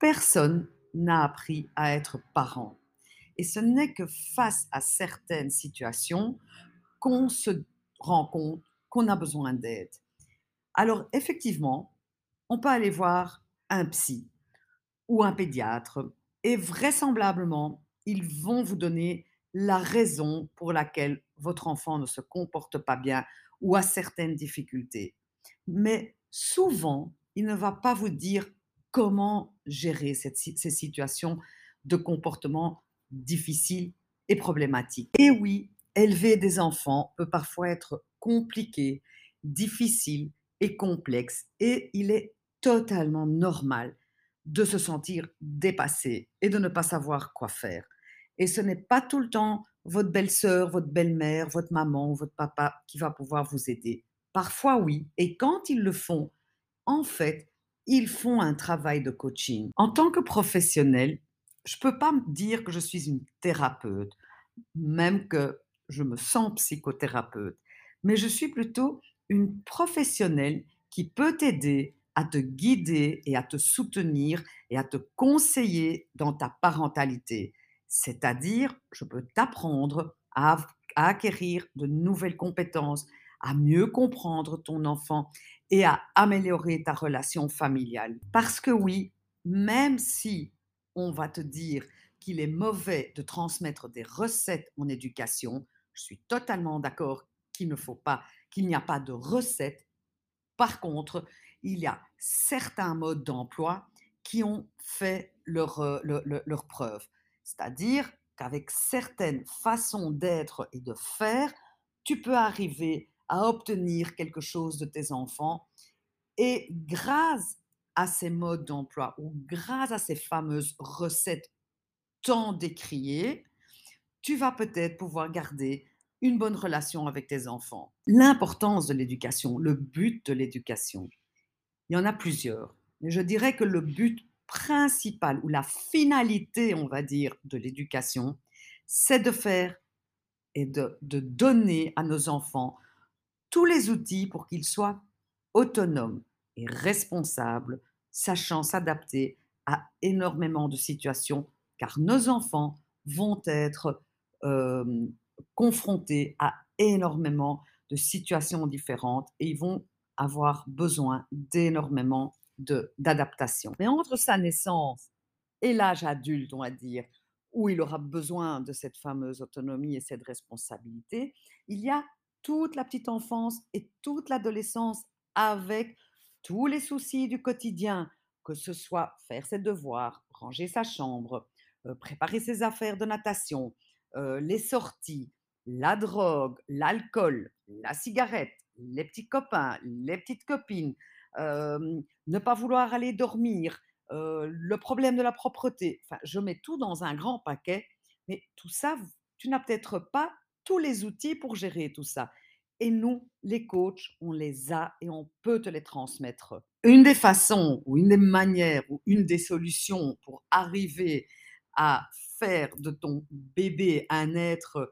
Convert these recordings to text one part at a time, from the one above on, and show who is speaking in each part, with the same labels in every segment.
Speaker 1: Personne n'a appris à être parent. Et ce n'est que face à certaines situations qu'on se rend compte qu'on a besoin d'aide. Alors effectivement, on peut aller voir un psy ou un pédiatre et vraisemblablement, ils vont vous donner la raison pour laquelle votre enfant ne se comporte pas bien ou a certaines difficultés. Mais souvent, il ne va pas vous dire comment gérer ces situations de comportement difficiles et problématiques. Et oui, élever des enfants peut parfois être compliqué, difficile et complexe. Et il est totalement normal de se sentir dépassé et de ne pas savoir quoi faire. Et ce n'est pas tout le temps votre belle-sœur, votre belle-mère, votre maman, votre papa qui va pouvoir vous aider. Parfois oui, et quand ils le font, en fait, ils font un travail de coaching. En tant que professionnel, je ne peux pas me dire que je suis une thérapeute, même que je me sens psychothérapeute, mais je suis plutôt une professionnelle qui peut t'aider à te guider et à te soutenir et à te conseiller dans ta parentalité. C'est-à-dire, je peux t'apprendre à, acquérir de nouvelles compétences, à mieux comprendre ton enfant et à améliorer ta relation familiale. Parce que oui, même si on va te dire qu'il est mauvais de transmettre des recettes en éducation, je suis totalement d'accord qu'il ne faut pas, qu'il n'y a pas de recettes. Par contre, il y a certains modes d'emploi qui ont fait leur, euh, leur, preuve. C'est-à-dire qu'avec certaines façons d'être et de faire, tu peux arriver à obtenir quelque chose de tes enfants. Et grâce à ces modes d'emploi ou grâce à ces fameuses recettes tant décriées, tu vas peut-être pouvoir garder une bonne relation avec tes enfants. L'importance de l'éducation, le but de l'éducation, il y en a plusieurs. Mais je dirais que le but principal ou la finalité, on va dire, de l'éducation, c'est de faire et de, de, donner à nos enfants tous les outils pour qu'ils soient autonomes et responsables, sachant s'adapter à énormément de situations, car nos enfants vont être euh, confrontés à énormément de situations différentes et ils vont avoir besoin d'énormément d'adaptation. Mais entre sa naissance et l'âge adulte, on va dire, où il aura besoin de cette fameuse autonomie et cette responsabilité, il y a toute la petite enfance et toute l'adolescence avec tous les soucis du quotidien, que ce soit faire ses devoirs, ranger sa chambre, euh, préparer ses affaires de natation, euh, les sorties, la drogue, l'alcool, la cigarette, les petits copains, les petites copines, ne pas vouloir aller dormir, le problème de la propreté. Enfin, je mets tout dans un grand paquet, mais tout ça, tu n'as peut-être pas tous les outils pour gérer tout ça. Et nous, les coachs, on les a et on peut te les transmettre. Une des façons ou une des manières ou une des solutions pour arriver à faire de ton bébé un être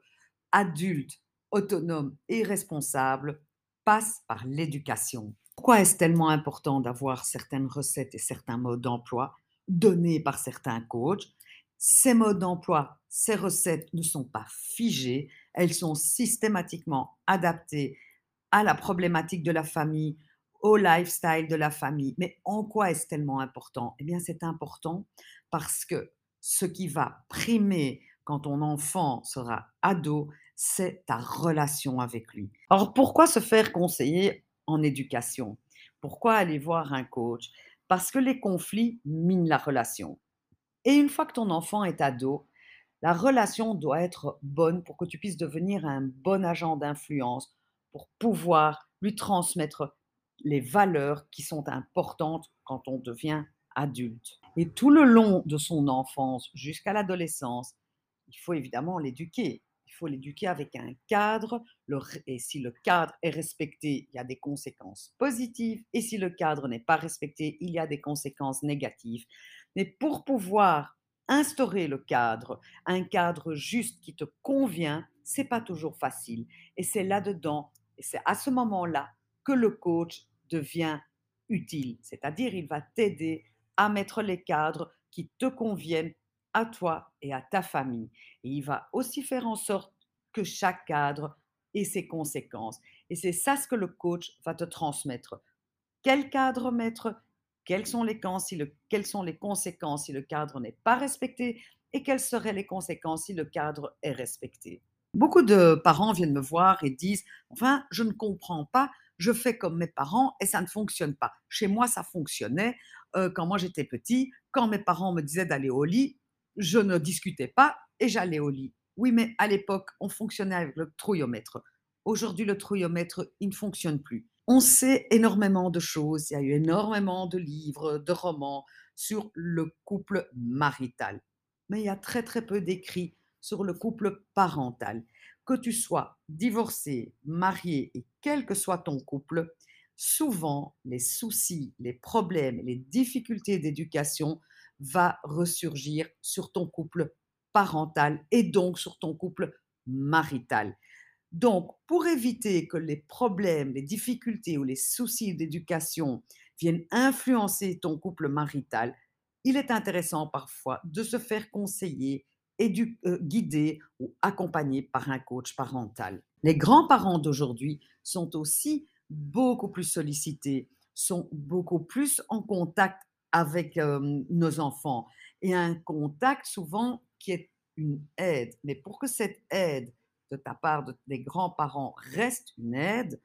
Speaker 1: adulte, autonome et responsable, passe par l'éducation. Pourquoi est-ce tellement important d'avoir certaines recettes et certains modes d'emploi donnés par certains coachs? Ces modes d'emploi, ces recettes ne sont pas figées, elles sont systématiquement adaptées à la problématique de la famille, au lifestyle de la famille. Mais en quoi est-ce tellement important? Eh bien, c'est important parce que ce qui va primer quand ton enfant sera ado, c'est ta relation avec lui. Alors pourquoi se faire conseiller en éducation? Pourquoi aller voir un coach? Parce que les conflits minent la relation. Et une fois que ton enfant est ado, la relation doit être bonne pour que tu puisses devenir un bon agent d'influence, pour pouvoir lui transmettre les valeurs qui sont importantes quand on devient adulte. Et tout le long de son enfance jusqu'à l'adolescence, il faut évidemment l'éduquer faut l'éduquer avec un cadre. et si le cadre est respecté, il y a des conséquences positives. Et si le cadre n'est pas respecté, il y a des conséquences négatives. Mais pour pouvoir instaurer le cadre, un cadre juste qui te convient, c'est pas toujours facile. Et c'est là-dedans, et c'est à ce moment-là que le coach devient utile. C'est-à-dire, il va t'aider à mettre les cadres qui te conviennent à toi et à ta famille. Et il va aussi faire en sorte que chaque cadre ait ses conséquences. Et c'est ça ce que le coach va te transmettre. Quel cadre mettre Quelles sont les, conséquences si le cadre n'est pas respecté Et quelles seraient les conséquences si le cadre est respecté Beaucoup de parents viennent me voir et disent, enfin, je ne comprends pas, je fais comme mes parents et ça ne fonctionne pas. Chez moi, ça fonctionnait. Euh, quand moi j'étais petit, quand mes parents me disaient d'aller au lit, je ne discutais pas et j'allais au lit. Oui, mais à l'époque, on fonctionnait avec le trouillomètre. Aujourd'hui, le trouillomètre, il ne fonctionne plus. On sait énormément de choses. Il y a eu énormément de livres, de romans sur le couple marital. Mais il y a très, très peu d'écrits sur le couple parental. Que tu sois divorcé, marié et quel que soit ton couple, souvent les soucis, les problèmes, les difficultés d'éducation vont ressurgir sur ton couple parental et donc sur ton couple marital. Donc, pour éviter que les problèmes, les difficultés ou les soucis d'éducation viennent influencer ton couple marital, il est intéressant parfois de se faire conseiller euh, guidé ou accompagné par un coach parental. Les grands-parents d'aujourd'hui sont aussi beaucoup plus sollicités, sont beaucoup plus en contact avec nos enfants et un contact souvent qui est une aide. Mais pour que cette aide de ta part de, des grands-parents reste une aide,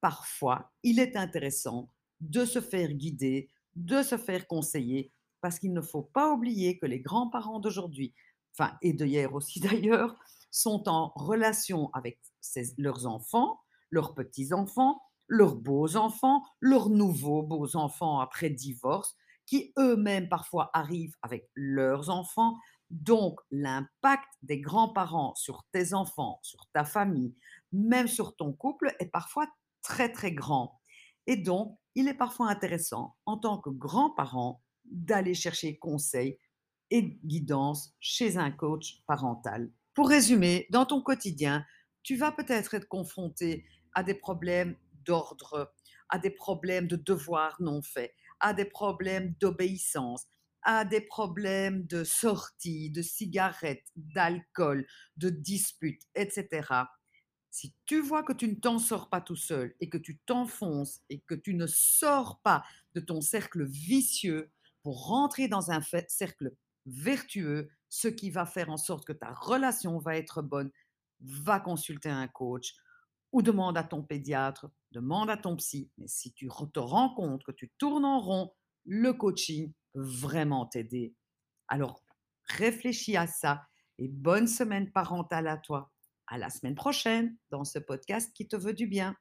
Speaker 1: parfois il est intéressant de se faire guider, de se faire conseiller, parce qu'il ne faut pas oublier que les grands-parents d'aujourd'hui enfin, et de hier aussi d'ailleurs, sont en relation avec leurs enfants, leurs petits-enfants, leurs beaux-enfants, leurs nouveaux beaux-enfants après divorce, qui eux-mêmes parfois arrivent avec leurs enfants. Donc, l'impact des grands-parents sur tes enfants, sur ta famille, même sur ton couple est parfois très, très grand. Et donc, il est parfois intéressant, en tant que grand-parent, d'aller chercher conseil et guidance chez un coach parental. Pour résumer, dans ton quotidien, tu vas peut-être être confronté à des problèmes d'ordre, à des problèmes de devoirs non faits, à des problèmes d'obéissance, à des problèmes de sortie, de cigarettes, d'alcool, de disputes, etc. Si tu vois que tu ne t'en sors pas tout seul et que tu t'enfonces et que tu ne sors pas de ton cercle vicieux pour rentrer dans un cercle vertueux, ce qui va faire en sorte que ta relation va être bonne, va consulter un coach ou demande à ton pédiatre, demande à ton psy. Mais si tu te rends compte que tu tournes en rond, le coaching vraiment t'aider. Alors, réfléchis à ça et bonne semaine parentale à toi. À la semaine prochaine dans ce podcast qui te veut du bien.